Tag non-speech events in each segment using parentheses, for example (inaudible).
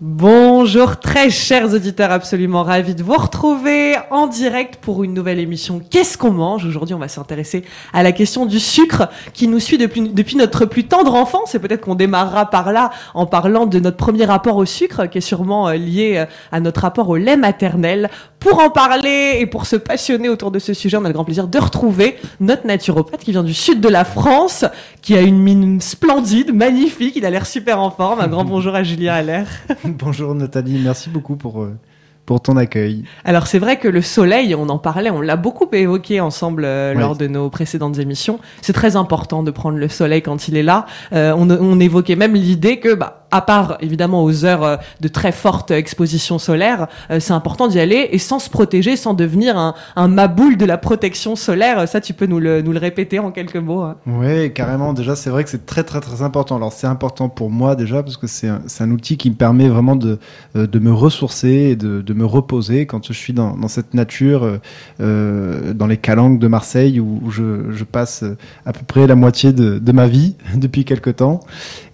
Bon. Bonjour très chers auditeurs, absolument ravis de vous retrouver en direct pour une nouvelle émission Qu'est-ce qu'on mange Aujourd'hui on va s'intéresser à la question du sucre qui nous suit depuis, depuis notre plus tendre enfance et peut-être qu'on démarrera par là en parlant de notre premier rapport au sucre qui est sûrement euh, lié euh, à notre rapport au lait maternel. Pour en parler et pour se passionner autour de ce sujet, on a le grand plaisir de retrouver notre naturopathe qui vient du sud de la France, qui a une mine splendide, magnifique, il a l'air super en forme. Un grand (laughs) bonjour à Julien Allaire. Bonjour Nathalie, merci beaucoup pour, euh, pour ton accueil. Alors c'est vrai que le soleil, on en parlait, on l'a beaucoup évoqué ensemble euh, lors de nos précédentes émissions. C'est très important de prendre le soleil quand il est là. Euh, on, on, évoquait même l'idée que, bah, à part évidemment aux heures euh, de très forte exposition solaire, euh, c'est important d'y aller et sans se protéger, sans devenir un, un maboule de la protection solaire. Ça, tu peux nous le, nous le répéter en quelques mots. Hein. Oui, carrément. Déjà, c'est vrai que c'est très très très important. Alors c'est important pour moi déjà parce que c'est un, un, outil qui me permet vraiment de, de me ressourcer et de, de me reposer quand je suis dans, cette nature, euh, dans les calanques de Marseille où, je, passe à peu près la moitié de, de ma vie (laughs) depuis quelques temps.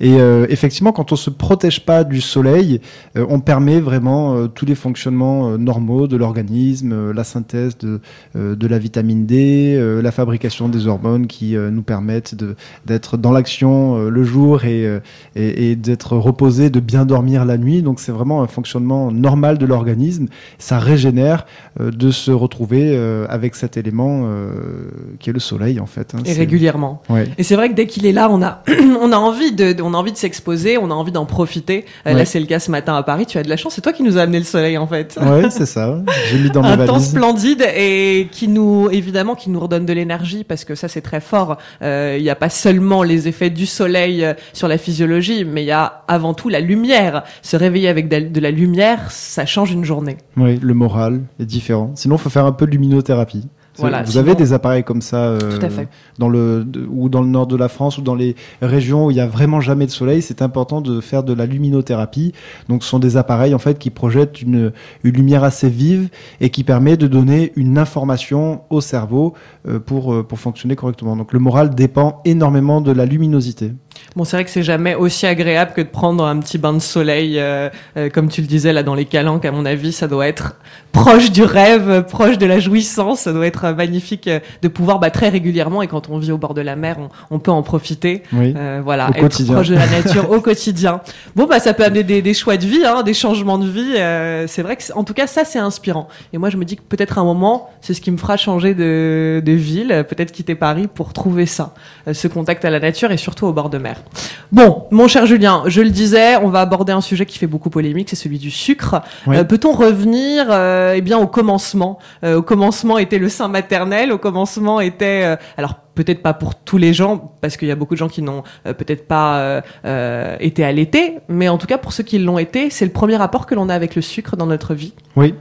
Et euh, effectivement, quand on se protège pas du soleil, euh, on permet vraiment euh, tous les fonctionnements normaux de l'organisme, la synthèse de, de la vitamine D, la fabrication des hormones qui nous permettent d'être dans l'action le jour et, et, et d'être reposé, de bien dormir la nuit. Donc c'est vraiment un fonctionnement normal de l'organisme. Ça régénère de se retrouver avec cet élément qui est le soleil en fait. Hein, et régulièrement. Ouais. Et c'est vrai que dès qu'il est là, on a, (clears throat) on a envie de, on a envie de s'exposer, on a envie d'en profiter. Ouais. Là, c'est le cas ce matin à Paris. Tu as de la chance. C'est toi qui nous a amené le soleil, en fait. Ouais, (laughs) c'est ça. J'ai mis dans mes Un temps splendide et qui nous, évidemment, qui nous redonne de l'énergie parce que ça, c'est très fort. Il euh, n'y a pas seulement les effets du soleil euh, sur la physiologie, mais il y a avant tout la lumière. Se réveiller avec de la lumière, ça change une journée. Oui, le moral est différent. Sinon, il faut faire un peu de luminothérapie. Voilà, vous sinon... avez des appareils comme ça euh, Tout à fait. dans le de, ou dans le nord de la France ou dans les régions où il y a vraiment jamais de soleil, c'est important de faire de la luminothérapie. Donc ce sont des appareils en fait qui projettent une, une lumière assez vive et qui permet de donner une information au cerveau euh, pour euh, pour fonctionner correctement. Donc le moral dépend énormément de la luminosité. Bon, c'est vrai que c'est jamais aussi agréable que de prendre un petit bain de soleil, euh, euh, comme tu le disais là dans les calanques. À mon avis, ça doit être proche du rêve, proche de la jouissance. Ça doit être magnifique de pouvoir bah, très régulièrement et quand on vit au bord de la mer, on, on peut en profiter. Oui, euh, voilà, être quotidien. proche de la (laughs) nature au quotidien. Bon, bah ça peut amener des, des choix de vie, hein, des changements de vie. Euh, c'est vrai que, en tout cas, ça c'est inspirant. Et moi, je me dis que peut-être un moment, c'est ce qui me fera changer de, de ville, peut-être quitter Paris pour trouver ça, euh, ce contact à la nature et surtout au bord de mer. Bon, mon cher Julien, je le disais, on va aborder un sujet qui fait beaucoup polémique, c'est celui du sucre. Oui. Euh, Peut-on revenir, euh, eh bien, au commencement? Euh, Au commencement était le sein maternel. Au commencement était, alors peut-être pas pour tous les gens, parce qu'il y a beaucoup de gens qui n'ont euh, peut-être pas euh, euh, été allaités, mais en tout cas pour ceux qui l'ont été, c'est le premier rapport que l'on a avec le sucre dans notre vie. Oui.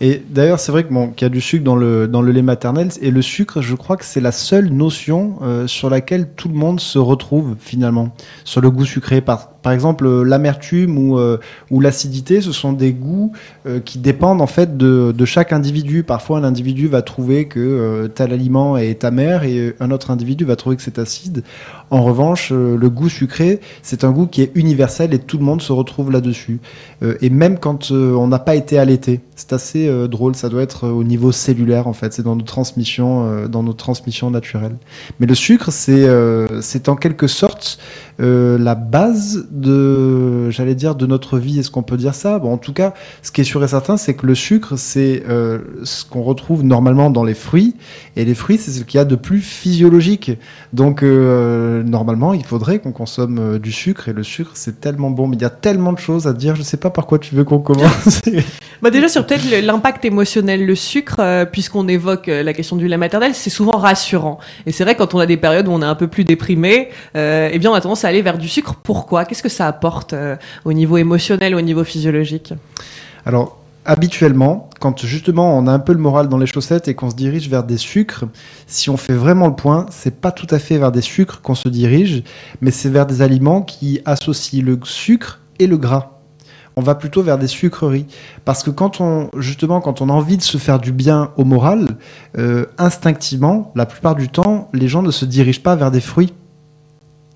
Et d'ailleurs, c'est vrai qu'il y a du sucre dans le dans le lait maternel et le sucre, je crois que c'est la seule notion euh, sur laquelle tout le monde se retrouve finalement sur le goût sucré. Par par exemple, euh, l'amertume ou euh, ou l'acidité, ce sont des goûts euh, qui dépendent en fait de chaque individu. Parfois, un individu va trouver que tel aliment est amer et un autre individu va trouver que c'est acide. En revanche, le goût sucré, c'est un goût qui est universel et tout le monde se retrouve là-dessus. Et même quand on n'a pas été allaité, c'est assez drôle. Ça doit être au niveau cellulaire en fait. C'est dans nos transmissions, dans nos transmissions naturelles. Mais le sucre, c'est en quelque sorte la base de, j'allais dire, de notre vie. Est-ce qu'on peut dire ça? Bon, en tout cas, ce qui est sûr et certain, c'est que le sucre, c'est euh, ce qu'on retrouve normalement dans les fruits. Et les fruits, c'est ce qu'il y a de plus physiologique. Donc, euh, normalement, il faudrait qu'on consomme euh, du sucre. Et le sucre, c'est tellement bon. Mais il y a tellement de choses à dire. Je sais pas par quoi tu veux qu'on commence. (laughs) Bah déjà sur peut-être l'impact émotionnel, le sucre, puisqu'on évoque la question du lait maternel, c'est souvent rassurant. Et c'est vrai quand on a des périodes où on est un peu plus déprimé, eh bien on a tendance à aller vers du sucre. Pourquoi? Qu'est-ce que ça apporte euh, au niveau émotionnel, au niveau physiologique Alors, habituellement, quand justement on a un peu le moral dans les chaussettes et qu'on se dirige vers des sucres, si on fait vraiment le point, c'est pas tout à fait vers des sucres qu'on se dirige, mais c'est vers des aliments qui associent le sucre et le gras. On va plutôt vers des sucreries parce que quand on justement quand on a envie de se faire du bien au moral, euh, instinctivement, la plupart du temps, les gens ne se dirigent pas vers des fruits.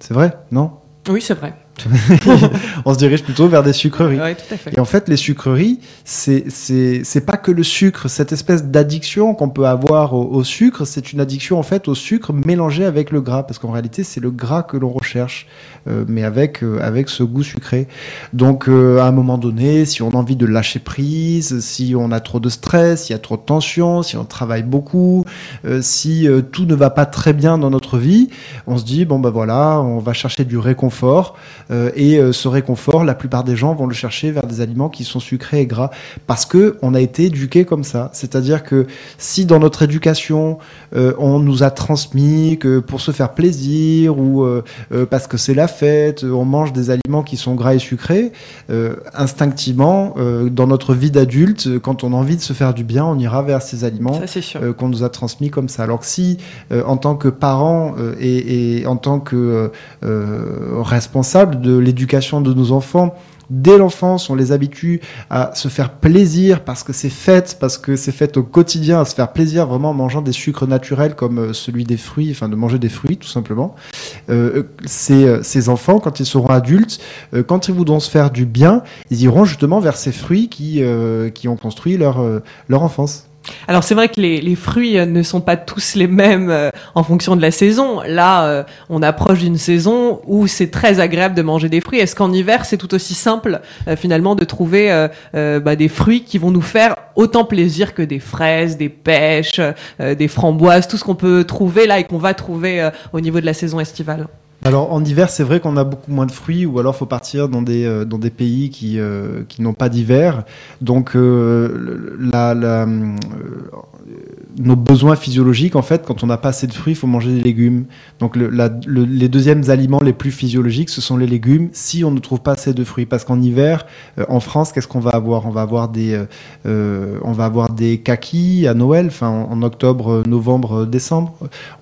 C'est vrai, non? Oui, c'est vrai. (laughs) on se dirige plutôt vers des sucreries. Ouais, tout à fait. Et en fait, les sucreries, c'est pas que le sucre, cette espèce d'addiction qu'on peut avoir au, au sucre, c'est une addiction en fait au sucre mélangé avec le gras, parce qu'en réalité, c'est le gras que l'on recherche, euh, mais avec euh, avec ce goût sucré. Donc, euh, à un moment donné, si on a envie de lâcher prise, si on a trop de stress, s'il y a trop de tension, si on travaille beaucoup, si tout ne va pas très bien dans notre vie, on se dit bon bah voilà, on va chercher du réconfort. Euh, et euh, ce réconfort, la plupart des gens vont le chercher vers des aliments qui sont sucrés et gras parce que on a été éduqué comme ça. C'est-à-dire que si dans notre éducation euh, on nous a transmis que pour se faire plaisir ou parce que c'est la fête, on mange des aliments qui sont gras et sucrés, instinctivement dans notre vie d'adulte, quand on a envie de se faire du bien, on ira vers ces aliments qu'on nous a transmis comme ça. Alors que si, en tant que parent et, et en tant que euh, de l'éducation de nos enfants, dès l'enfance, on les habitue à se faire plaisir parce que c'est fait, parce que c'est fait au quotidien, à se faire plaisir vraiment en mangeant des sucres naturels comme euh, celui des fruits, enfin de manger des fruits tout simplement. Euh, ces, euh, ces enfants, quand ils seront adultes, quand ils voudront se faire du bien, ils iront justement vers ces fruits qui, qui ont construit leur, leur enfance. Alors c'est vrai que les, les fruits euh, ne sont pas tous les mêmes euh, en fonction de la saison. Là, euh, on approche d'une saison où c'est très agréable de manger des fruits. Est-ce qu'en hiver, c'est tout aussi simple euh, finalement de trouver euh, euh, bah, des fruits qui vont nous faire autant plaisir que des fraises, des pêches, des framboises, tout ce qu'on peut trouver là et qu'on va trouver au niveau de la saison estivale? Alors en hiver, c'est vrai qu'on a beaucoup moins de fruits, ou alors faut partir dans des euh, dans des pays qui euh, qui n'ont pas d'hiver. Donc euh, nos besoins physiologiques, en fait, quand on n'a pas assez de fruits, il faut manger des légumes. Donc les deuxièmes aliments les plus physiologiques, ce sont les légumes, si on ne trouve pas assez de fruits. Parce qu'en hiver, en France, qu'est-ce qu'on va avoir? On va avoir des des kakis à Noël, en, octobre, novembre, décembre.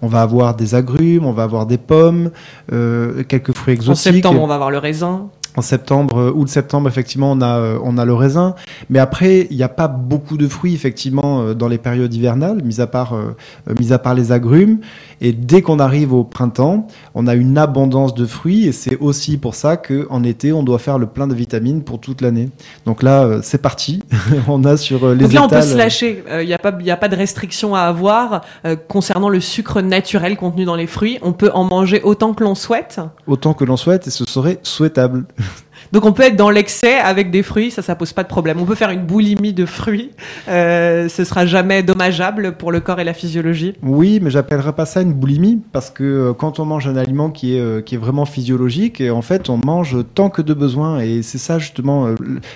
On va avoir des agrumes, on va avoir des pommes, quelques fruits En exotiques. septembre, on va avoir le raisin. En septembre, euh, août-septembre, effectivement, on a, euh, on a le raisin. Mais après, il n'y a pas beaucoup de fruits, effectivement, euh, dans les périodes hivernales, mis à part, euh, euh, mis à part les agrumes. Et dès qu'on arrive au printemps, on a une abondance de fruits. Et c'est aussi pour ça qu'en été, on doit faire le plein de vitamines pour toute l'année. Donc là, euh, c'est parti. (laughs) on a sur euh, les Donc là, on peut se lâcher. Il n'y a, pas- y a pas de restriction à avoir euh, concernant le sucre naturel contenu dans les fruits. On peut en manger autant que l'on souhaite. autant que l'on souhaite, et ce serait souhaitable. (laughs) Donc on peut être dans l'excès avec des fruits, ça, ça pose pas de problème. On peut faire une boulimie de fruits. Euh, ce sera jamais dommageable pour le corps et la physiologie. Oui, mais j'appellerais pas ça une boulimie parce que euh, quand on mange un aliment qui est euh, qui est vraiment physiologique, en fait, on mange tant que de besoin et c'est ça justement euh,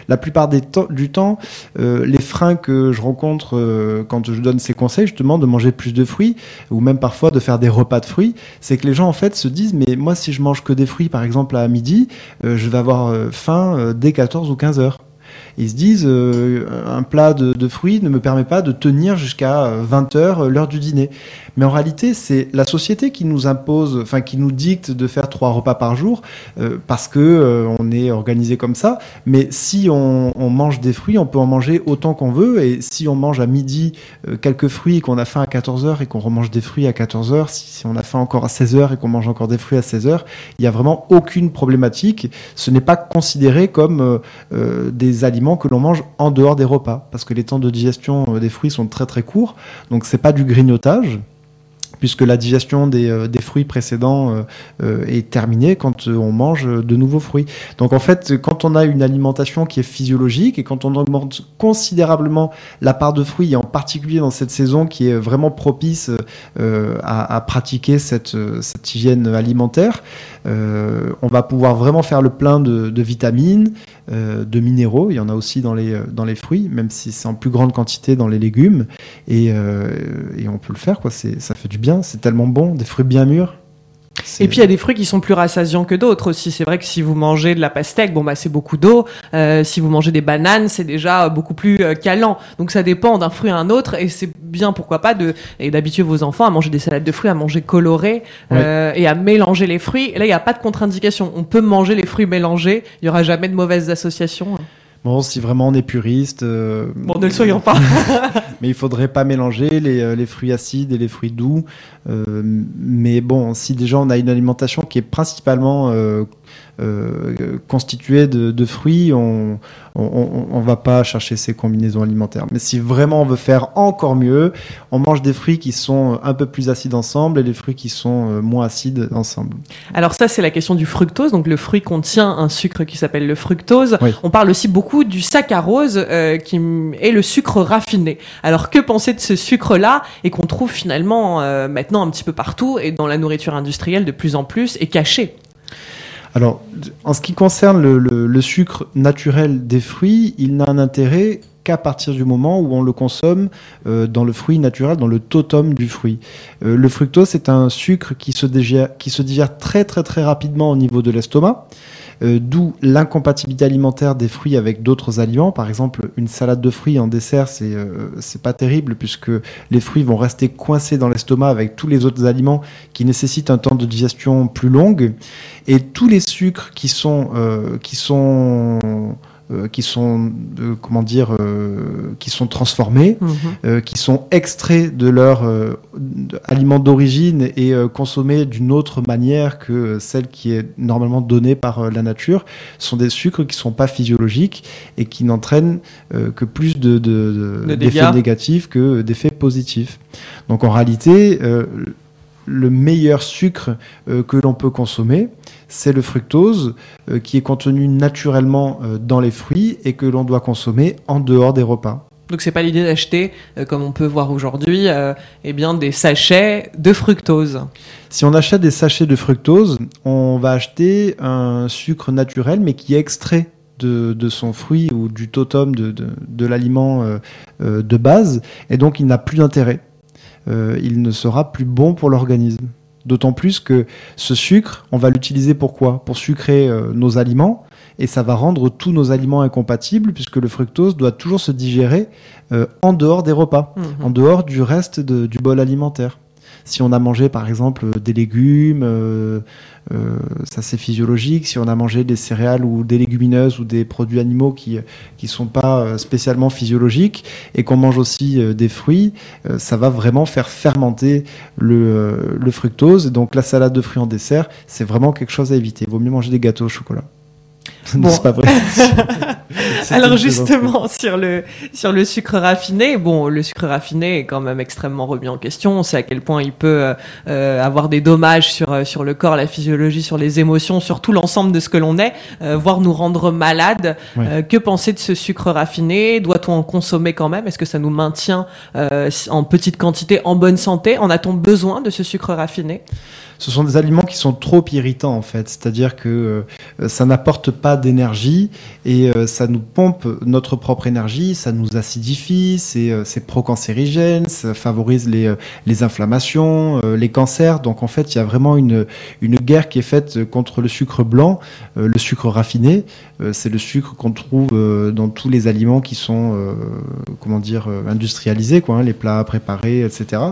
la plupart du temps les freins que je rencontre quand je donne ces conseils justement de manger plus de fruits ou même parfois de faire des repas de fruits, c'est que les gens en fait se disent mais moi si je mange que des fruits par exemple à midi, je vais avoir euh, faim euh, dès 14 ou 15 heures. Ils se disent, euh, un plat de, fruits ne me permet pas de tenir jusqu'à 20 heures euh, l'heure du dîner. Mais en réalité, c'est la société qui nous impose, enfin qui nous dicte de faire trois repas par jour, euh, parce que euh, on est organisé comme ça. Mais si on, mange des fruits, on peut en manger autant qu'on veut. Et si on mange à midi euh, quelques fruits qu'on a faim à 14 heures et qu'on remange des fruits à 14 heures, si, si on a faim encore à 16 heures et qu'on mange encore des fruits à 16 heures, il y a vraiment aucune problématique. Ce n'est pas considéré comme euh, euh, des aliments que l'on mange en dehors des repas, parce que les temps de digestion euh, des fruits sont très très courts, donc c'est pas du grignotage puisque la digestion des, euh, des fruits précédents euh, est terminée quand on mange de nouveaux fruits. Donc en fait, quand on a une alimentation qui est physiologique et quand on augmente considérablement la part de fruits, et en particulier dans cette saison qui est vraiment propice à, à pratiquer cette, cette hygiène alimentaire, euh, on va pouvoir vraiment faire le plein de, de vitamines, euh, de minéraux. Il y en a aussi dans les, euh, dans les fruits, même si c'est en plus grande quantité dans les légumes. Et, euh, et on peut le faire, quoi. Ça fait du bien, c'est tellement bon, des fruits bien mûrs. Et puis il y a des fruits qui sont plus rassasiants que d'autres aussi. C'est vrai que si vous mangez de la pastèque, bon bah c'est beaucoup d'eau. Euh, si vous mangez des bananes, c'est déjà beaucoup plus euh, calant. Donc ça dépend d'un fruit à un autre et c'est bien pourquoi pas de et d'habituer vos enfants à manger des salades de fruits, à manger coloré euh, et à mélanger les fruits. Et là il n'y a pas de contre-indication. On peut manger les fruits mélangés. Il y aura jamais de mauvaises associations. Bon, si vraiment on est puriste, euh, Bon, ne le soyons pas. (laughs) mais il faudrait pas mélanger les, euh, les fruits acides et les fruits doux. Euh, mais bon, si déjà on a une alimentation qui est principalement euh, constitué de, de fruits, on, ne va pas chercher ces combinaisons alimentaires. Mais si vraiment on veut faire encore mieux, on mange des fruits qui sont un peu plus acides ensemble et des fruits qui sont euh, moins acides ensemble. Alors ça, c'est la question du fructose. Donc le fruit contient un sucre qui s'appelle le fructose. On parle aussi beaucoup du saccharose, euh, qui est le sucre raffiné. Alors que penser de ce sucre-là et qu'on trouve finalement euh, maintenant un petit peu partout et dans la nourriture industrielle de plus en plus et caché? Alors, en ce qui concerne le, sucre naturel des fruits, il n'a un intérêt qu'à partir du moment où on le consomme euh, dans le fruit naturel, dans le totum du fruit. Euh, le fructose, c'est un sucre qui se, qui se digère très très très rapidement au niveau de l'estomac. Euh, d'où l'incompatibilité alimentaire des fruits avec d'autres aliments. Par exemple, une salade de fruits en dessert, c'est euh, pas terrible puisque les fruits vont rester coincés dans l'estomac avec tous les autres aliments qui nécessitent un temps de digestion plus long. Et tous les sucres qui sont, euh, qui sont euh, qui sont euh, comment dire euh, qui sont transformés, mhm. qui sont extraits de leur aliment d'origine et consommés d'une autre manière que celle qui est normalement donnée par la nature, sont des sucres qui sont pas physiologiques et qui n'entraînent que plus de, d'effets négatifs que d'effets positifs. Donc en réalité, le meilleur sucre que l'on peut consommer, c'est le fructose euh, qui est contenu naturellement euh, dans les fruits et que l'on doit consommer en dehors des repas. Donc c'est pas l'idée d'acheter, euh, comme on peut voir aujourd'hui, eh bien des sachets de fructose. Si on achète des sachets de fructose, on va acheter un sucre naturel mais qui est extrait de, son fruit ou du totem de, l'aliment de base et donc il n'a plus d'intérêt. Il ne sera plus bon pour l'organisme. D'autant plus que ce sucre, on va l'utiliser pour quoi? Pour sucrer euh, nos aliments, et ça va rendre tous nos aliments incompatibles, puisque le fructose doit toujours se digérer euh, en dehors des repas, mhm. en dehors du reste du bol alimentaire. Si on a mangé par exemple des légumes, euh, euh, ça c'est physiologique. Si on a mangé des céréales ou des légumineuses ou des produits animaux qui ne sont pas euh, spécialement physiologiques et qu'on mange aussi des fruits, ça va vraiment faire fermenter le, le fructose. donc la salade de fruits en dessert, c'est vraiment quelque chose à éviter. Il vaut mieux manger des gâteaux au chocolat. (laughs) Bon. pas vrai. (laughs) Alors justement sur le sur le sucre raffiné, bon le sucre raffiné est quand même extrêmement remis en question. On sait à quel point il peut euh, euh, avoir des dommages sur euh, sur le corps, la physiologie, sur les émotions, sur tout l'ensemble de ce que l'on est, voire nous rendre malades. que penser de ce sucre raffiné? Doit-on en consommer quand même? Est-ce que ça nous maintient en petite quantité, en bonne santé? En a-t-on besoin de ce sucre raffiné? Ce sont des aliments qui sont trop irritants en fait, c'est-à-dire que euh, ça n'apporte pas d'énergie et euh, ça nous pompe notre propre énergie, ça nous acidifie, c'est euh, pro-cancérigène, ça favorise les, les inflammations, les cancers. Donc en fait, il y a vraiment une, une guerre qui est faite contre le sucre blanc, le sucre raffiné. c'est le sucre qu'on trouve dans tous les aliments qui sont, comment dire, industrialisés, quoi, hein, les plats préparés, etc.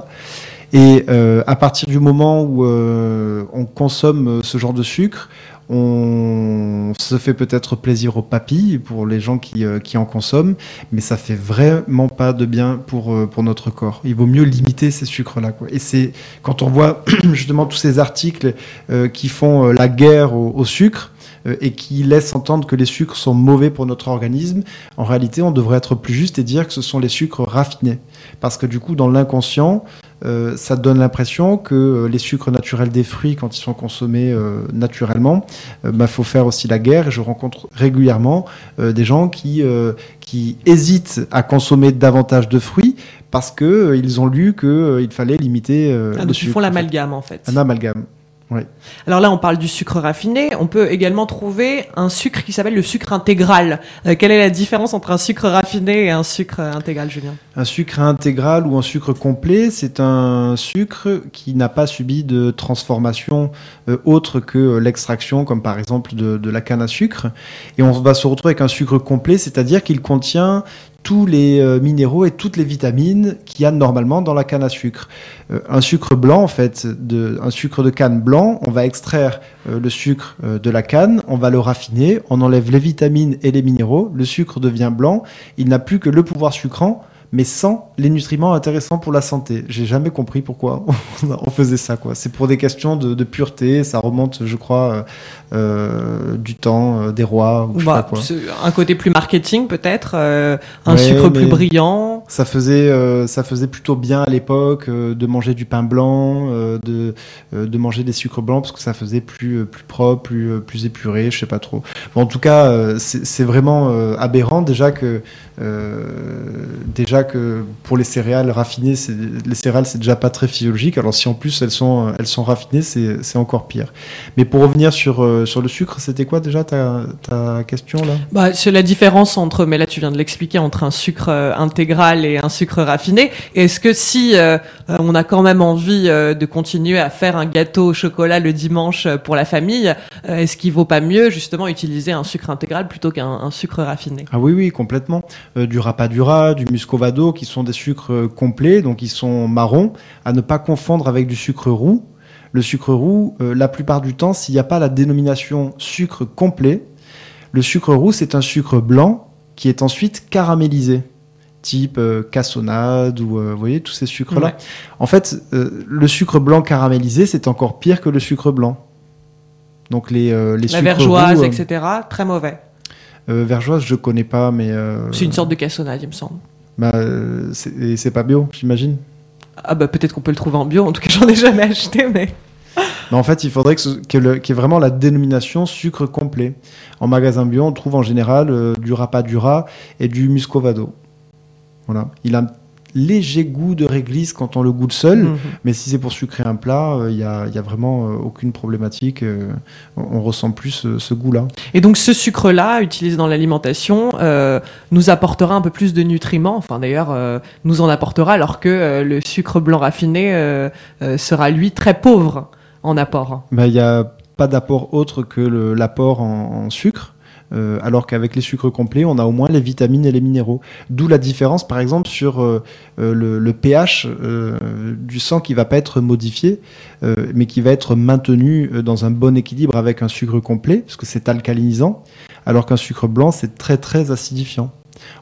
Et euh, à partir du moment où euh, on consomme euh, ce genre de sucre, on se fait peut-être plaisir aux papilles pour les gens qui, qui, en consomment, mais ça fait vraiment pas de bien pour, pour notre corps. Il vaut mieux limiter ces sucres-là. Et c'est quand on voit (clears throat) justement tous ces articles qui font la guerre au, au sucre, et qui laissent entendre que les sucres sont mauvais pour notre organisme, en réalité, on devrait être plus juste et dire que ce sont les sucres raffinés. Parce que du coup, dans l'inconscient, euh, ça donne l'impression que euh, les sucres naturels des fruits, quand ils sont consommés euh, naturellement, il bah, faut faire aussi la guerre. Je rencontre régulièrement des gens qui, qui hésitent à consommer davantage de fruits parce qu'ils ont lu qu'il fallait limiter. ah, donc ils font l'amalgame en fait. Un amalgame. Alors là, on parle du sucre raffiné. On peut également trouver un sucre qui s'appelle le sucre intégral. Euh, quelle est la différence entre un sucre raffiné et un sucre intégral, Julien? Un sucre intégral ou un sucre complet, c'est un sucre qui n'a pas subi de transformation euh, autre que l'extraction, comme par exemple de, de la canne à sucre. Et on va se retrouver avec un sucre complet, c'est-à-dire qu'il contient tous les euh, minéraux et toutes les vitamines qu'il y a normalement dans la canne à sucre. Euh, un sucre blanc, en fait, de, un sucre de canne blanc, on va extraire euh, le sucre de la canne, on va le raffiner, on enlève les vitamines et les minéraux, le sucre devient blanc, il n'a plus que le pouvoir sucrant mais sans les nutriments intéressants pour la santé. J'ai jamais compris pourquoi (laughs) on faisait ça. quoi. C'est pour des questions de, pureté, ça remonte, je crois, euh, euh, du temps euh, des rois. Ou bah, Un côté plus marketing peut-être, un sucre plus brillant. Ça faisait, ça faisait plutôt bien à l'époque de manger du pain blanc, de, de manger des sucres blancs parce que ça faisait plus, plus propre, plus, plus épuré, je sais pas trop. en tout cas, c'est vraiment aberrant déjà que déjà que pour les céréales raffinées, les céréales c'est déjà pas très physiologique. Alors si en plus elles sont, elles sont raffinées, c'est encore pire. Mais pour revenir sur, euh, sur le sucre, c'était quoi déjà ta, ta question là? Bah, C'est la différence entre, mais là tu viens de l'expliquer, entre un sucre euh, intégral et un sucre raffiné. Est-ce que si euh, on a quand même envie de continuer à faire un gâteau au chocolat le dimanche pour la famille, est-ce qu'il vaut pas mieux justement utiliser un sucre intégral plutôt qu'un sucre raffiné? Ah oui, oui, complètement. du rapadura, du qui sont des sucres complets, donc ils sont marrons, à ne pas confondre avec du sucre roux. Le sucre roux, euh, la plupart du temps, s'il n'y a pas la dénomination sucre complet, le sucre roux, c'est un sucre blanc qui est ensuite caramélisé type euh, cassonade ou euh, vous voyez tous ces sucres là. En fait, le sucre blanc caramélisé, c'est encore pire que le sucre blanc. Donc les les la vergeoise, etc. Très mauvais. vergeoise, je connais pas, mais c'est une sorte de cassonade, il me semble. Bah, c'est pas bio, j'imagine. Ah bah peut-être qu'on peut le trouver en bio, en tout cas j'en ai jamais acheté, mais... (laughs) en fait, il faudrait qu'il y, ait vraiment la dénomination sucre complet. En magasin bio, on trouve en général euh, du rapadura et du muscovado. Voilà. Il a léger goût de réglisse quand on le goûte seul, mhm. mais si c'est pour sucrer un plat, il euh, n'y a, vraiment euh, aucune problématique. Euh, on, ressent plus ce, goût-là. Et donc ce sucre-là, utilisé dans l'alimentation, nous apportera un peu plus de nutriments, enfin d'ailleurs nous en apportera, alors que le sucre blanc raffiné sera lui très pauvre en apport. Bah, il n'y a pas d'apport autre que l'apport en sucre. Euh, alors qu'avec les sucres complets, on a au moins les vitamines et les minéraux. D'où la différence, par exemple, sur euh, euh, le, pH du sang qui va pas être modifié, mais qui va être maintenu dans un bon équilibre avec un sucre complet, parce que c'est alcalinisant, alors qu'un sucre blanc, c'est très très acidifiant.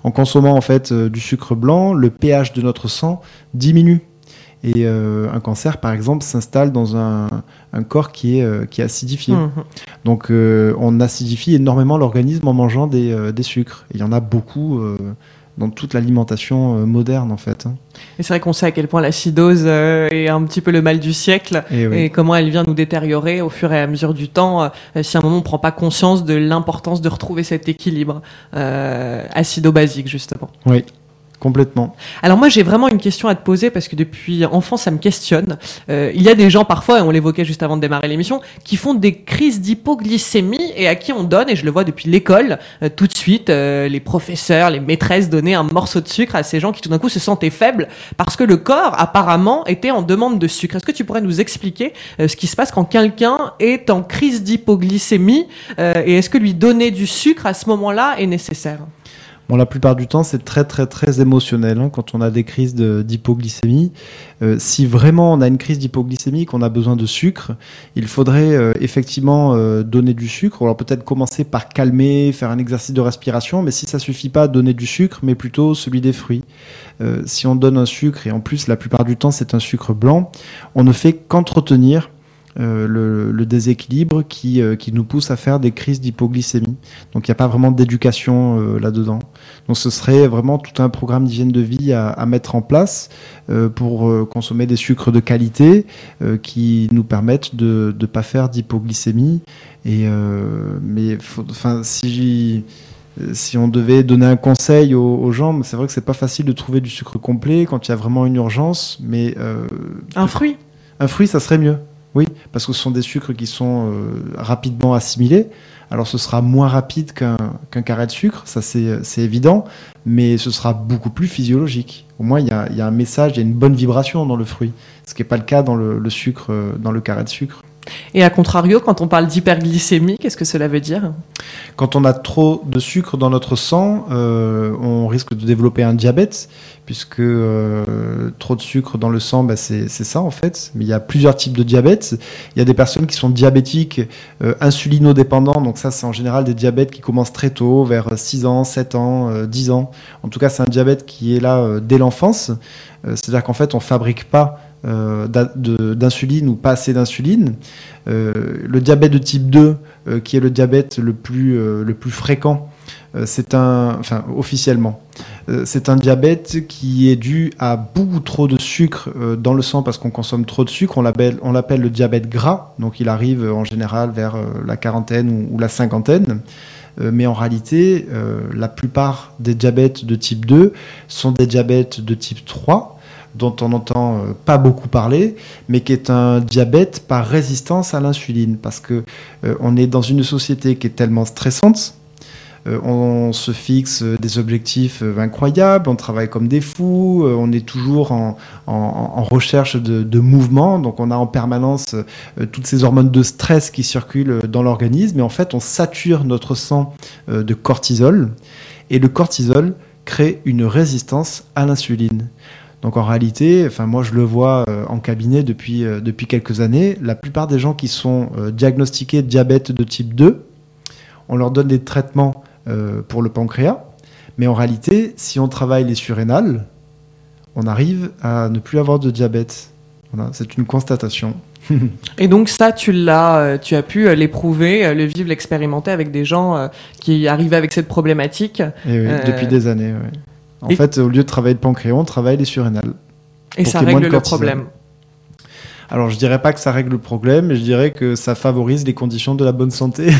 En consommant en fait du sucre blanc, le pH de notre sang diminue. Et euh, un cancer, par exemple, s'installe dans un, corps qui est, euh, qui est acidifié. Mhm. Donc euh, on acidifie énormément l'organisme en mangeant des, sucres. il y en a beaucoup dans toute l'alimentation moderne en fait. Hein. Et c'est vrai qu'on sait à quel point l'acidose est un petit peu le mal du siècle et, comment elle vient nous détériorer au fur et à mesure du temps si à un moment on ne prend pas conscience de l'importance de retrouver cet équilibre acido-basique justement. Oui. Complètement. Alors moi j'ai vraiment une question à te poser parce que depuis enfant ça me questionne. Euh, il y a des gens parfois, et on l'évoquait juste avant de démarrer l'émission, qui font des crises d'hypoglycémie et à qui on donne, et je le vois depuis l'école, euh, tout de suite, euh, les professeurs, les maîtresses donnaient un morceau de sucre à ces gens qui tout d'un coup se sentaient faibles parce que le corps apparemment était en demande de sucre. Est-ce que tu pourrais nous expliquer ce qui se passe quand quelqu'un est en crise d'hypoglycémie et est-ce que lui donner du sucre à ce moment-là est nécessaire? Bon, la plupart du temps, c'est très très très émotionnel hein, quand on a des crises d'hypoglycémie. Euh, si vraiment on a une crise d'hypoglycémie, qu'on a besoin de sucre, il faudrait euh, effectivement euh, donner du sucre. Alors peut-être commencer par calmer, faire un exercice de respiration, mais si ça suffit pas, donner du sucre, mais plutôt celui des fruits. si on donne un sucre, et en plus la plupart du temps c'est un sucre blanc, on ne fait qu'entretenir euh, le, déséquilibre qui, euh, qui, nous pousse à faire des crises d'hypoglycémie. Donc il n'y a pas vraiment d'éducation euh, là-dedans. Donc ce serait vraiment tout un programme d'hygiène de vie à, à, mettre en place pour consommer des sucres de qualité qui nous permettent de ne pas faire d'hypoglycémie. Et mais enfin si si on devait donner un conseil aux, aux gens, c'est vrai que c'est pas facile de trouver du sucre complet quand il y a vraiment une urgence, mais un fruit. Un fruit, ça serait mieux. Parce que ce sont des sucres qui sont euh, rapidement assimilés. Alors ce sera moins rapide qu'un carré de sucre, ça c'est évident, mais ce sera beaucoup plus physiologique. Au moins il y a, un message, il y a une bonne vibration dans le fruit, ce qui n'est pas le cas dans le, sucre, euh, dans le carré de sucre. Et à contrario, quand on parle d'hyperglycémie, qu'est-ce que cela veut dire? Quand on a trop de sucre dans notre sang, euh, on risque de développer un diabète, puisque euh, trop de sucre dans le sang, bah, c'est ça en fait. Mais il y a plusieurs types de diabète. Il y a des personnes qui sont diabétiques, euh, insulinodépendants, donc ça c'est en général des diabètes qui commencent très tôt, vers 6 ans, 7 ans, 10 ans. En tout cas, c'est un diabète qui est là dès l'enfance. C'est-à-dire qu'en fait, on fabrique pas euh, d'insuline ou pas assez d'insuline. Euh, le diabète de type 2, euh, qui est le diabète le plus, le plus fréquent, c'est un, enfin officiellement, c'est un diabète qui est dû à beaucoup trop de sucre dans le sang parce qu'on consomme trop de sucre. On l'appelle le diabète gras, donc il arrive en général vers la quarantaine ou, la cinquantaine. mais en réalité, la plupart des diabètes de type 2 sont des diabètes de type 3, dont on n'entend euh, pas beaucoup parler, mais qui est un diabète par résistance à l'insuline, parce que euh, on est dans une société qui est tellement stressante. Euh, on se fixe des objectifs incroyables, on travaille comme des fous, on est toujours en, recherche de, de, mouvement, donc on a en permanence toutes ces hormones de stress qui circulent dans l'organisme, et en fait on sature notre sang de cortisol, et le cortisol crée une résistance à l'insuline. Donc en réalité, enfin moi je le vois euh, en cabinet depuis, euh, depuis quelques années, la plupart des gens qui sont euh, diagnostiqués diabète de type 2, on leur donne des traitements pour le pancréas, mais en réalité, si on travaille les surrénales, on arrive à ne plus avoir de diabète. Voilà, c'est une constatation. (laughs) Et donc ça, tu l'as, tu as pu l'éprouver, le vivre, l'expérimenter avec des gens qui arrivaient avec cette problématique. Et oui, depuis des années. Oui. En fait, au lieu de travailler le pancréas, on travaille les surrénales. Et ça règle le problème. Alors, je dirais pas que ça règle le problème, mais je dirais que ça favorise les conditions de la bonne santé.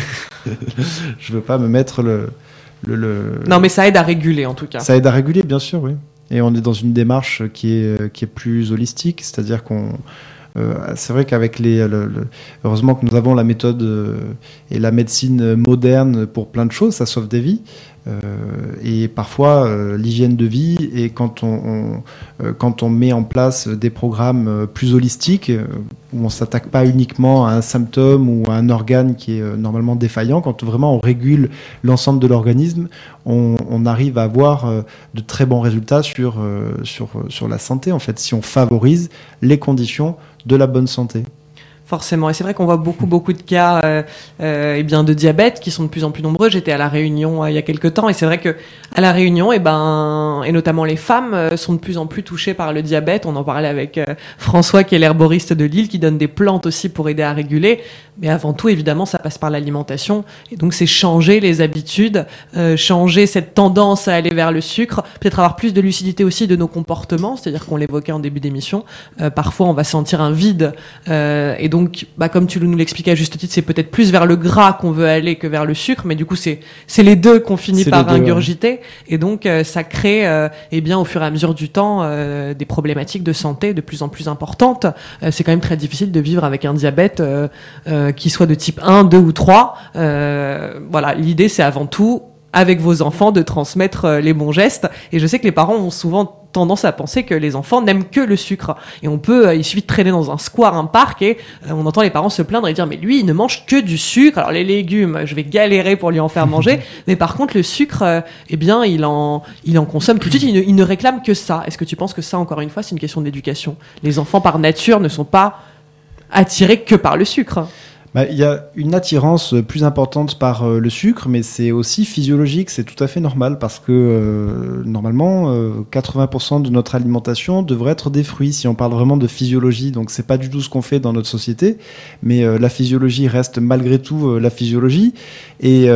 (laughs) je veux pas me mettre le, le, Non, mais ça aide à réguler en tout cas. Ça aide à réguler, bien sûr, oui. Et on est dans une démarche qui est, qui est plus holistique, c'est-à-dire qu'on. Euh, c'est vrai qu'avec les. heureusement que nous avons la méthode euh, et la médecine moderne pour plein de choses, ça sauve des vies. Euh, et parfois, euh, l'hygiène de vie, et quand on, euh, quand on met en place des programmes plus holistiques, où on s'attaque pas uniquement à un symptôme ou à un organe qui est normalement défaillant, quand vraiment on régule l'ensemble de l'organisme, on, on, arrive à avoir de très bons résultats sur, sur, sur la santé, en fait, si on favorise les conditions de la bonne santé forcément. Et c'est vrai qu'on voit beaucoup, beaucoup de cas euh, euh, eh bien, de diabète qui sont de plus en plus nombreux. J'étais à La Réunion euh, il y a quelques temps et c'est vrai que à La Réunion, eh ben, et notamment les femmes sont de plus en plus touchées par le diabète. On en parlait avec François qui est l'herboriste de Lille qui donne des plantes aussi pour aider à réguler. Mais avant tout, évidemment, ça passe par l'alimentation. Et donc, c'est changer les habitudes, changer cette tendance à aller vers le sucre, peut-être avoir plus de lucidité aussi de nos comportements. C'est-à-dire qu'on l'évoquait en début d'émission. parfois, on va sentir un vide et donc, bah, comme tu nous l'expliquais à juste titre, c'est peut-être plus vers le gras qu'on veut aller que vers le sucre, mais du coup, c'est les deux qu'on finit par ingurgiter, et donc euh, ça crée, euh, eh bien, au fur et à mesure du temps, euh, des problématiques de santé de plus en plus importantes. c'est quand même très difficile de vivre avec un diabète qui soit de type 1, 2 ou 3. voilà, l'idée, c'est avant tout avec vos enfants de transmettre les bons gestes. Et je sais que les parents ont souvent tendance à penser que les enfants n'aiment que le sucre. Et on peut, euh, il suffit de traîner dans un square, un parc, et euh, on entend les parents se plaindre et dire mais lui il ne mange que du sucre. Alors les légumes, je vais galérer pour lui en faire manger, (laughs) mais par contre le sucre, euh, eh bien il en, il en consomme tout de suite. Il ne, il ne réclame que ça. Est-ce que tu penses que ça encore une fois c'est une question d'éducation? Les enfants par nature ne sont pas attirés que par le sucre. Bah, il y a une attirance plus importante par euh, le sucre, mais c'est aussi physiologique, c'est tout à fait normal parce que euh, normalement, 80% euh, de notre alimentation devrait être des fruits si on parle vraiment de physiologie. Donc c'est pas du tout ce qu'on fait dans notre société, mais la physiologie reste malgré tout la physiologie. Et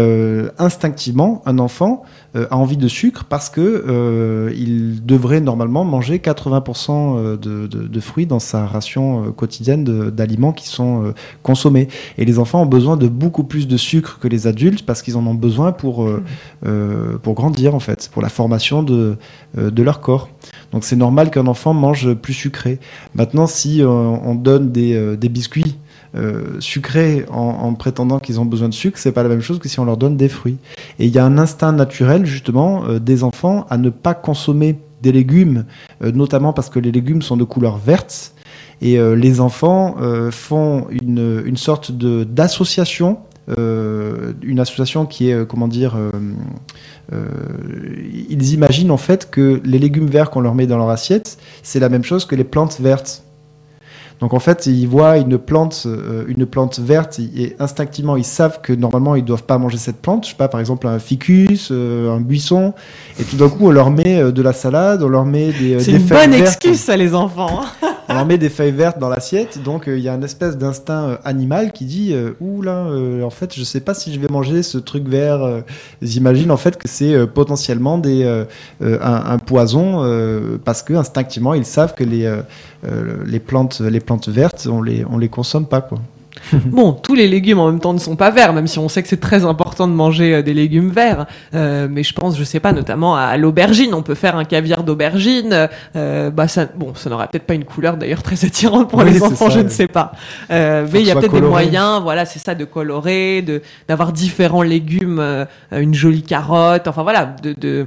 instinctivement, un enfant a envie de sucre parce que il devrait normalement manger 80% de, de, fruits dans sa ration quotidienne d'aliments qui sont consommés. Et les enfants ont besoin de beaucoup plus de sucre que les adultes parce qu'ils en ont besoin pour, euh, euh, pour grandir, en fait, pour la formation de, euh, de leur corps. Donc c'est normal qu'un enfant mange plus sucré. Maintenant, si on donne des, des biscuits sucrés en, prétendant qu'ils ont besoin de sucre, c'est pas la même chose que si on leur donne des fruits. Et il y a un instinct naturel justement des enfants à ne pas consommer des légumes, notamment parce que les légumes sont de couleur verte. Et les enfants font une, une sorte d'association euh, une association qui est, euh, comment dire, euh, ils imaginent en fait que les légumes verts qu'on leur met dans leur assiette, c'est la même chose que les plantes vertes. Donc en fait, ils voient une plante, une plante verte et instinctivement ils savent que normalement ils doivent pas manger cette plante. Je sais pas, par exemple un ficus, un buisson, et tout d'un coup on leur met de la salade, on leur met des. C'est une bonne excuse ça les enfants. On met des feuilles vertes dans l'assiette, donc euh, il y a une espèce d'instinct euh, animal qui dit euh, ouh là, en fait, je sais pas si je vais manger ce truc vert. J'imagine en fait que c'est potentiellement des, un, poison parce que instinctivement ils savent que les, les plantes les plantes vertes on les on les consomme pas quoi. (laughs) bon, tous les légumes en même temps ne sont pas verts, même si on sait que c'est très important de manger euh, des légumes verts. Euh, mais je pense, je sais pas, notamment à, l'aubergine. On peut faire un caviar d'aubergine. Euh, bah ça, bon, ça n'aura peut-être pas une couleur d'ailleurs très attirante pour les enfants, je ne sais pas. mais il y a peut-être des moyens, voilà, c'est ça, de colorer, de d'avoir différents légumes, une jolie carotte. Enfin voilà, de, de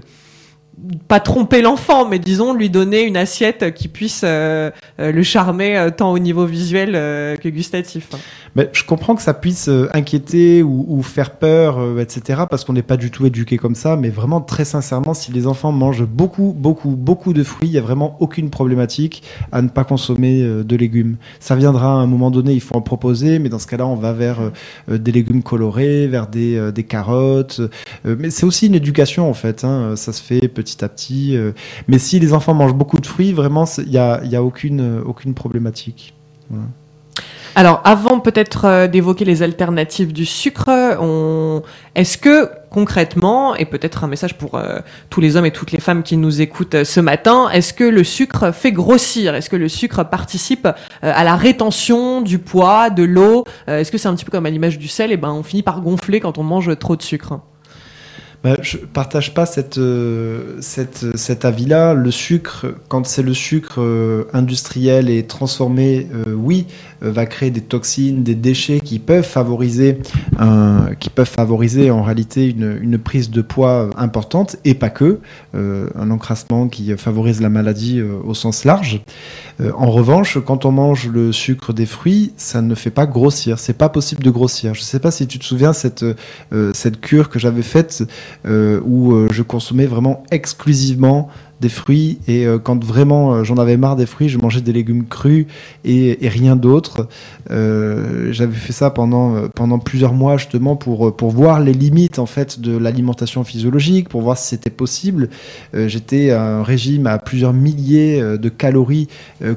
pas tromper l'enfant, mais disons lui donner une assiette qui puisse euh, euh, le charmer euh, tant au niveau visuel que gustatif. Mais je comprends que ça puisse inquiéter ou, faire peur, etc., parce qu'on n'est pas du tout éduqué comme ça, mais vraiment très sincèrement, si les enfants mangent beaucoup, beaucoup, beaucoup de fruits, il n'y a vraiment aucune problématique à ne pas consommer de légumes. Ça viendra à un moment donné, il faut en proposer, mais dans ce cas-là, on va vers des légumes colorés, vers des, des carottes. mais c'est aussi une éducation en fait, hein. ça se fait petit à petit. Euh, mais si les enfants mangent beaucoup de fruits, vraiment, il n'y a, y a aucune, euh, problématique. Alors, avant peut-être euh, d'évoquer les alternatives du sucre, est-ce que concrètement, et peut-être un message pour tous les hommes et toutes les femmes qui nous écoutent ce matin, est-ce que le sucre fait grossir? Est-ce que le sucre participe à la rétention du poids, de l'eau? Est-ce que c'est un petit peu comme à l'image du sel? Et ben, on finit par gonfler quand on mange trop de sucre. Bah, je partage pas euh, cet avis-là. Le sucre, quand c'est le sucre euh, industriel et transformé, euh, oui, va créer des toxines, des déchets qui peuvent favoriser, qui peuvent favoriser en réalité une, prise de poids importante et pas que, un encrassement qui favorise la maladie au sens large. en revanche, quand on mange le sucre des fruits, ça ne fait pas grossir. C'est pas possible de grossir. Je sais pas si tu te souviens cette, cette cure que j'avais faite où euh, je consommais vraiment exclusivement des fruits et euh, quand vraiment j'en avais marre des fruits, je mangeais des légumes crus et, rien d'autre. J'avais fait ça pendant pendant plusieurs mois justement pour pour voir les limites en fait de l'alimentation physiologique, pour voir si c'était possible. J'étais à un régime à plusieurs milliers de calories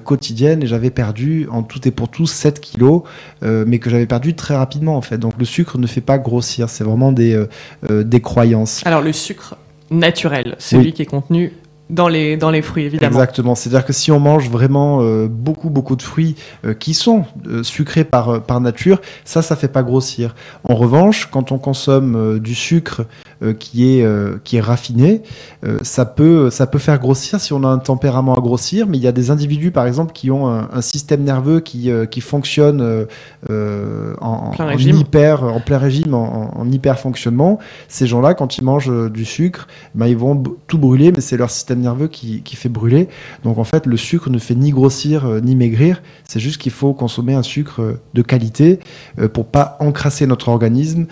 quotidiennes et j'avais perdu en tout et pour tout 7 kilos, mais que j'avais perdu très rapidement en fait. Donc le sucre ne fait pas grossir, c'est vraiment des des croyances. Alors le sucre naturel, celui qui est contenu dans les, dans les fruits, évidemment. Exactement. C'est-à-dire que si on mange vraiment euh, beaucoup, beaucoup de fruits euh, qui sont euh, sucrés par, par nature, ça, ça fait pas grossir. En revanche, quand on consomme du sucre qui, est, qui est raffiné, ça, peut, ça peut faire grossir si on a un tempérament à grossir. Mais il y a des individus, par exemple, qui ont un, système nerveux qui, qui fonctionne en, en, hyper, en plein régime, en, en hyper fonctionnement. Ces gens-là, quand ils mangent du sucre, ben, ils vont tout brûler, mais c'est leur système nerveux qui, fait brûler. Donc en fait, le sucre ne fait ni grossir euh, ni maigrir. C'est juste qu'il faut consommer un sucre euh, de qualité euh, pour pas encrasser notre organisme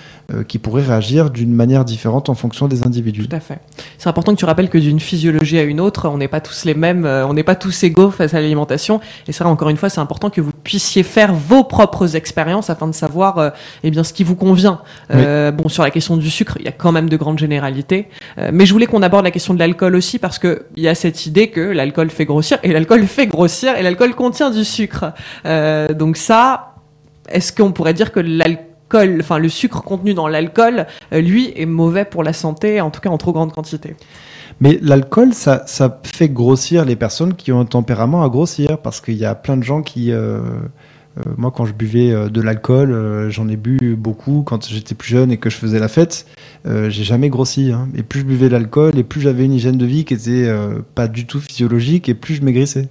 qui pourrait réagir d'une manière différente en fonction des individus. Tout à fait. C'est important que tu rappelles que d'une physiologie à une autre, on n'est pas tous les mêmes, on n'est pas tous égaux face à l'alimentation. Et c'est vrai, encore une fois, c'est important que vous puissiez faire vos propres expériences afin de savoir eh bien, ce qui vous convient. bon, sur la question du sucre, il y a quand même de grandes généralités. mais je voulais qu'on aborde la question de l'alcool aussi parce que il y a cette idée que l'alcool fait grossir et l'alcool fait grossir et l'alcool contient du sucre. Euh, donc ça, est-ce qu'on pourrait dire que l'alcool, enfin le sucre contenu dans l'alcool, euh, lui, est mauvais pour la santé, en tout cas en trop grande quantité? Mais l'alcool, ça, ça, fait grossir les personnes qui ont un tempérament à grossir, parce qu'il y a plein de gens qui, euh, moi, quand je buvais euh, de l'alcool, euh, j'en ai bu beaucoup quand j'étais plus jeune et que je faisais la fête. j'ai jamais grossi. Hein. Et plus je buvais de l'alcool, et plus j'avais une hygiène de vie qui était pas du tout physiologique, et plus je maigrissais.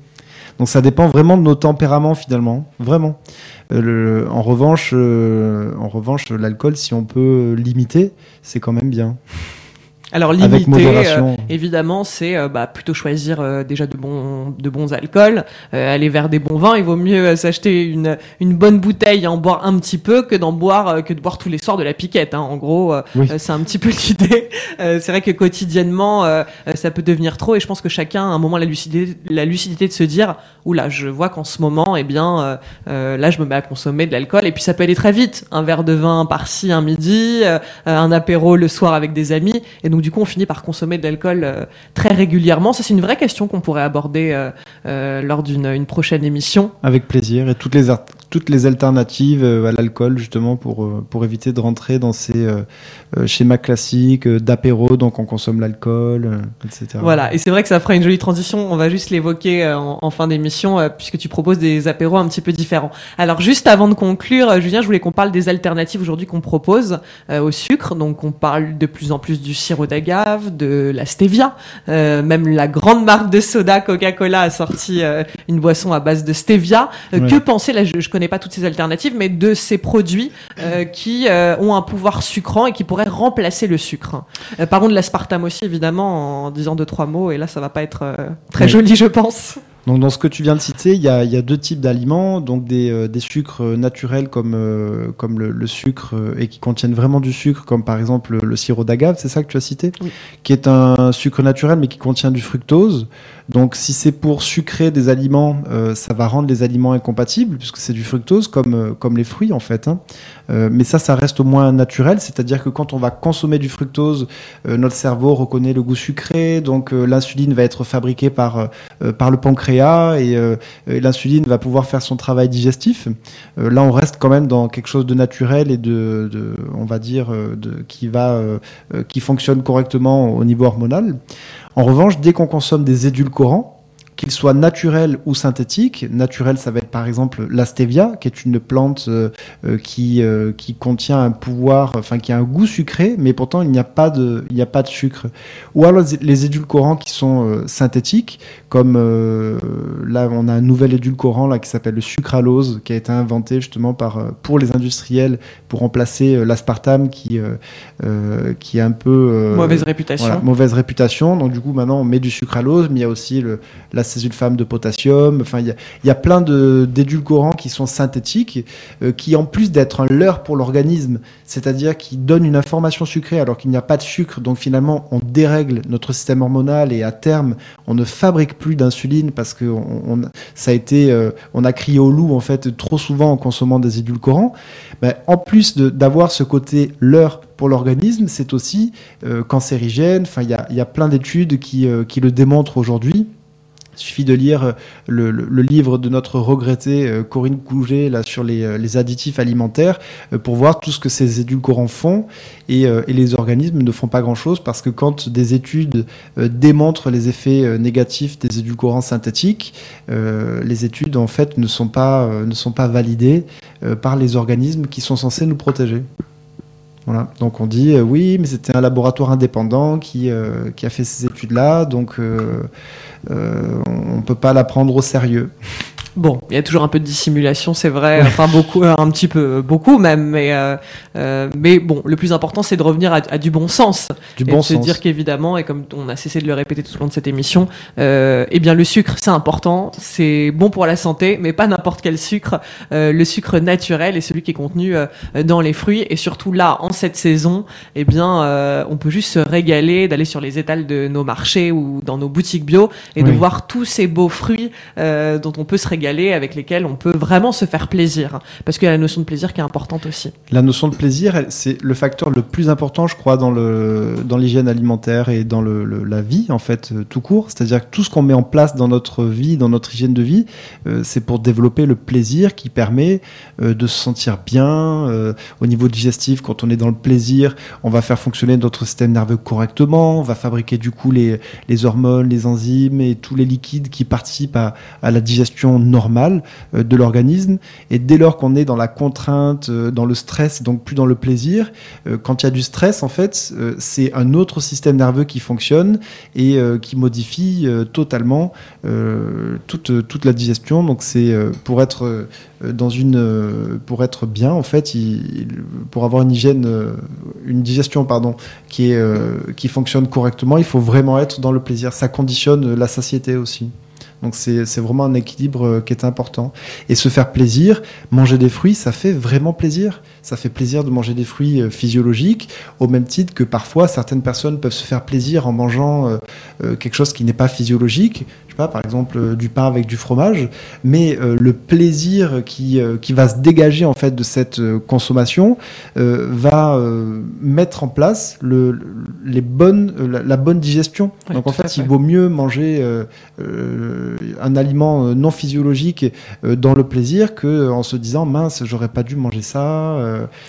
Donc ça dépend vraiment de nos tempéraments finalement, vraiment. en revanche, en revanche, l'alcool, si on peut limiter, c'est quand même bien. Alors limiter, évidemment, c'est bah, plutôt choisir déjà de bons, de bons alcools, aller vers des bons vins. Il vaut mieux s'acheter une, une bonne bouteille et en boire un petit peu que d'en boire que de boire tous les soirs de la piquette. Hein. En gros, c'est un petit peu (laughs) l'idée. c'est vrai que quotidiennement, ça peut devenir trop et je pense que chacun a un moment la lucidité, la lucidité de se dire, oula, je vois qu'en ce moment, eh bien, là, je me mets à consommer de l'alcool et puis ça peut aller très vite. Un verre de vin par-ci, un midi, un apéro le soir avec des amis. Et donc, du coup, on finit par consommer de l'alcool euh, très régulièrement. Ça, c'est une vraie question qu'on pourrait aborder euh, euh, lors d'une prochaine émission. Avec plaisir. Et toutes les, toutes les alternatives à l'alcool, justement, pour, pour éviter de rentrer dans ces schémas classiques d'apéro, donc on consomme l'alcool, etc. Voilà. Et c'est vrai que ça fera une jolie transition. On va juste l'évoquer en, en, fin d'émission, puisque tu proposes des apéros un petit peu différents. Alors, juste avant de conclure, Julien, je voulais qu'on parle des alternatives aujourd'hui qu'on propose au sucre. Donc, on parle de plus en plus du sirop d'agave, de la stevia. Euh, même la grande marque de soda Coca-Cola a sorti euh, une boisson à base de stevia. Euh, que penser, là je, ne connais pas toutes ces alternatives, mais de ces produits qui ont un pouvoir sucrant et qui pourraient remplacer le sucre. par contre, l'aspartame aussi, évidemment, en disant deux, trois mots, et là ça va pas être très joli, je pense. Donc dans ce que tu viens de citer, il y a, il y a deux types d'aliments, donc des, euh, des, sucres naturels comme, euh, comme le, le, sucre euh, et qui contiennent vraiment du sucre, comme par exemple le, sirop d'agave, c'est ça que tu as cité, qui est un sucre naturel mais qui contient du fructose. Donc si c'est pour sucrer des aliments, ça va rendre les aliments incompatibles puisque c'est du fructose comme, comme les fruits en fait. Hein. Mais ça, ça reste au moins naturel, c'est-à-dire que quand on va consommer du fructose, notre cerveau reconnaît le goût sucré, donc l'insuline va être fabriquée par, par le pancréas et, l'insuline va pouvoir faire son travail digestif. là, on reste quand même dans quelque chose de naturel et de, on va dire, de, qui va, qui fonctionne correctement au niveau hormonal. En revanche, dès qu'on consomme des édulcorants, qu'ils soient naturels ou synthétiques. Naturel, ça va être par exemple la stevia, qui est une plante euh, euh, qui, euh, qui contient un pouvoir, enfin qui a un goût sucré, mais pourtant il n'y a pas de, il n'y a pas de sucre. Ou alors les édulcorants qui sont synthétiques, comme là on a un nouvel édulcorant là qui s'appelle le sucralose, qui a été inventé justement par pour les industriels pour remplacer l'aspartame qui qui est un peu mauvaise réputation. mauvaise réputation. Donc du coup maintenant on met du sucralose, mais il y a aussi le, la femme de potassium. Enfin, il y, a, plein d'édulcorants qui sont synthétiques, euh, qui en plus d'être un leurre pour l'organisme, c'est-à-dire qui donnent une information sucrée alors qu'il n'y a pas de sucre. Donc finalement, on dérègle notre système hormonal et à terme, on ne fabrique plus d'insuline parce que on, ça a été, euh, on a crié au loup en fait trop souvent en consommant des édulcorants. Ben, en plus d'avoir ce côté leurre pour l'organisme, c'est aussi euh, cancérigène. Enfin, il y a, plein d'études qui, qui le démontrent aujourd'hui. Il suffit de lire euh, le, livre de notre regrettée euh, Corinne Couget là, sur les, euh, additifs alimentaires pour voir tout ce que ces édulcorants font. Et, les organismes ne font pas grand-chose parce que quand des études démontrent les effets négatifs des édulcorants synthétiques, les études en fait ne sont pas, ne sont pas validées par les organismes qui sont censés nous protéger. Voilà. Donc on dit oui, mais c'était un laboratoire indépendant qui, qui a fait ces études-là, donc on ne peut pas la prendre au sérieux. Bon, il y a toujours un peu de dissimulation, c'est vrai. Enfin, beaucoup, un petit peu, beaucoup même. Mais, euh, euh, mais bon, le plus important, c'est de revenir à, du bon sens. Du bon sens. Se dire qu'évidemment, et comme on a cessé de le répéter tout au long de cette émission, euh, eh bien, le sucre, c'est important, c'est bon pour la santé, mais pas n'importe quel sucre. Euh, le sucre naturel est celui qui est contenu euh, dans les fruits. Et surtout là, en cette saison, eh bien, euh, on peut juste se régaler d'aller sur les étals de nos marchés ou dans nos boutiques bio et de voir tous ces beaux fruits dont on peut se régaler avec lesquels on peut vraiment se faire plaisir. Parce qu'il y a la notion de plaisir qui est importante aussi. La notion de plaisir, c'est le facteur le plus important, je crois, dans le dans l'hygiène alimentaire et dans le, la vie, en fait, euh, tout court. C'est-à-dire que tout ce qu'on met en place dans notre vie, dans notre hygiène de vie, euh, c'est pour développer le plaisir qui permet euh, de se sentir bien au niveau digestif. Quand on est dans le plaisir, on va faire fonctionner notre système nerveux correctement, on va fabriquer du coup les, les hormones, les enzymes et tous les liquides qui participent à la digestion normal de l'organisme. Et dès lors qu'on est dans la contrainte, dans le stress, donc plus dans le plaisir, quand il y a du stress, en fait, c'est un autre système nerveux qui fonctionne et qui modifie totalement toute, toute la digestion. Donc c'est pour être dans une pour être bien en fait pour avoir une hygiène une digestion pardon qui est qui fonctionne correctement il faut vraiment être dans le plaisir ça conditionne la satiété aussi donc c'est vraiment un équilibre euh, qui est important. Et se faire plaisir, manger des fruits, ça fait vraiment plaisir. Ça fait plaisir de manger des fruits euh, physiologiques, au même titre que parfois certaines personnes peuvent se faire plaisir en mangeant euh, quelque chose qui n'est pas physiologique. Je sais pas, par exemple du pain avec du fromage. Mais le plaisir qui, qui va se dégager en fait de cette consommation va mettre en place le, les bonnes, la, bonne digestion. Donc en fait, il vaut mieux manger un aliment euh, non physiologique euh, dans le plaisir que euh, en se disant mince j'aurais pas dû manger ça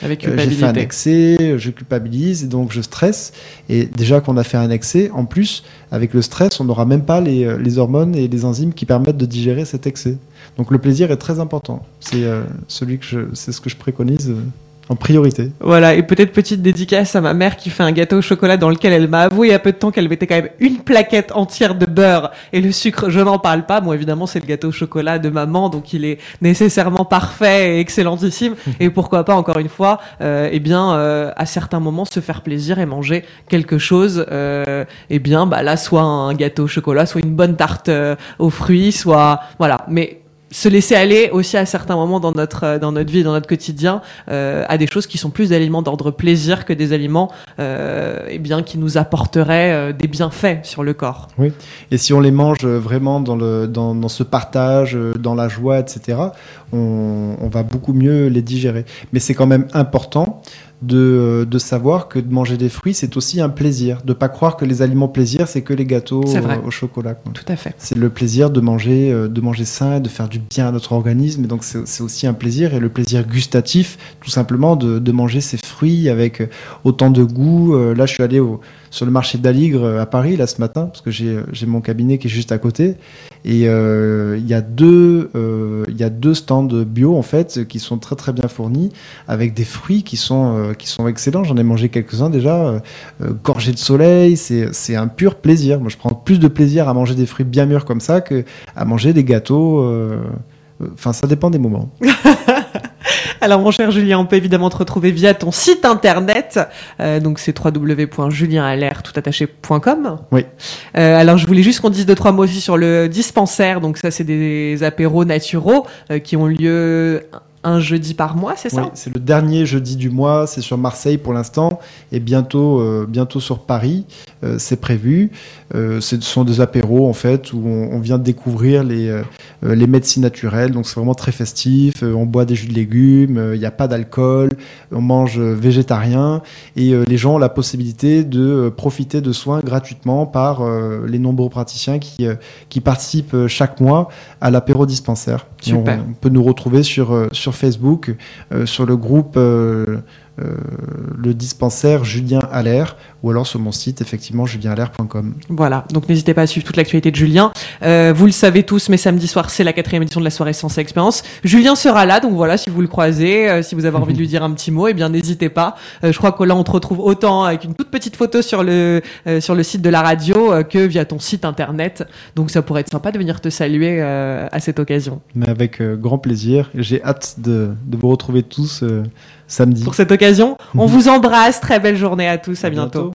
avec j'ai fait un excès je culpabilise et donc je stresse. Et déjà qu'on a fait un excès en plus avec le stress on n'aura même pas les, les, hormones et les enzymes qui permettent de digérer cet excès. Donc le plaisir est très important. C'est celui que c'est ce que je préconise en priorité. Voilà, et peut-être petite dédicace à ma mère qui fait un gâteau au chocolat dans lequel elle m'a avoué il y a peu de temps qu'elle mettait quand même une plaquette entière de beurre et le sucre, je n'en parle pas. Moi, évidemment, c'est le gâteau au chocolat de maman, donc il est nécessairement parfait et excellentissime. (laughs) et pourquoi pas, encore une fois, euh, eh bien, euh, à certains moments, se faire plaisir et manger quelque chose, euh, eh bien, bah là, soit un gâteau au chocolat, soit une bonne tarte euh, aux fruits, soit, voilà. Mais se laisser aller aussi à certains moments dans notre euh, dans notre vie, dans notre quotidien, euh, à des choses qui sont plus des aliments d'ordre plaisir que des aliments euh, eh bien qui nous apporteraient des bienfaits sur le corps. Oui. Et si on les mange vraiment dans le dans, ce partage, dans la joie, etc., on va beaucoup mieux les digérer. Mais c'est quand même important de, de, savoir que de manger des fruits, c'est aussi un plaisir. De pas croire que les aliments plaisir, c'est que les gâteaux au chocolat. Tout à fait. C'est le plaisir de manger, euh, de manger sain, de faire du bien à notre organisme. Et donc c'est aussi un plaisir et le plaisir gustatif, tout simplement, de, de manger ces fruits avec autant de goût. Euh, là, je suis allé au, sur le marché d'Aligre euh, à Paris là ce matin parce que j'ai mon cabinet qui est juste à côté et euh, il y a deux il y a deux stands bio en fait qui sont très très bien fournis avec des fruits qui sont qui sont excellents. J'en ai mangé quelques-uns déjà. gorgé de soleil, c'est un pur plaisir. Moi, je prends plus de plaisir à manger des fruits bien mûrs comme ça que à manger des gâteaux. Enfin, ça dépend des moments. (laughs) (laughs) Alors mon cher Julien, on peut évidemment te retrouver via ton site internet, euh, donc c'est www.julienalert.com. Oui. Euh, alors je voulais juste qu'on dise deux trois mots aussi sur le dispensaire, donc ça c'est des apéros naturaux euh, qui ont lieu un jeudi par mois, c'est ça Oui, c'est le dernier jeudi du mois, c'est sur Marseille pour l'instant, et bientôt, euh, bientôt sur Paris, euh, c'est prévu. Euh, ce sont des apéros en fait où on, vient de découvrir les, les médecines naturelles, donc c'est vraiment très festif. on boit des jus de légumes, il n'y a pas d'alcool, on mange végétarien, et les gens ont la possibilité de profiter de soins gratuitement par les nombreux praticiens qui, qui participent chaque mois à l'apéro dispensaire. Super. On, peut nous retrouver sur, sur Facebook, euh, sur le groupe euh, le dispensaire Julien Allaire ou alors sur mon site effectivement julienalaire.com. Voilà, donc n'hésitez pas à suivre toute l'actualité de Julien. Euh, vous le savez tous, mais samedi soir c'est la quatrième édition de la soirée Sens Expérience. Julien sera là, donc voilà, si vous le croisez, euh, si vous avez envie de lui dire un petit mot, eh bien n'hésitez pas. je crois que là on te retrouve autant avec une toute petite photo sur le sur le site de la radio que via ton site internet. Donc ça pourrait être sympa de venir te saluer à cette occasion. Mais avec grand plaisir. J'ai hâte de, de, vous retrouver tous samedi. Pour cette occasion, on vous embrasse. Très belle journée à tous. À, bientôt.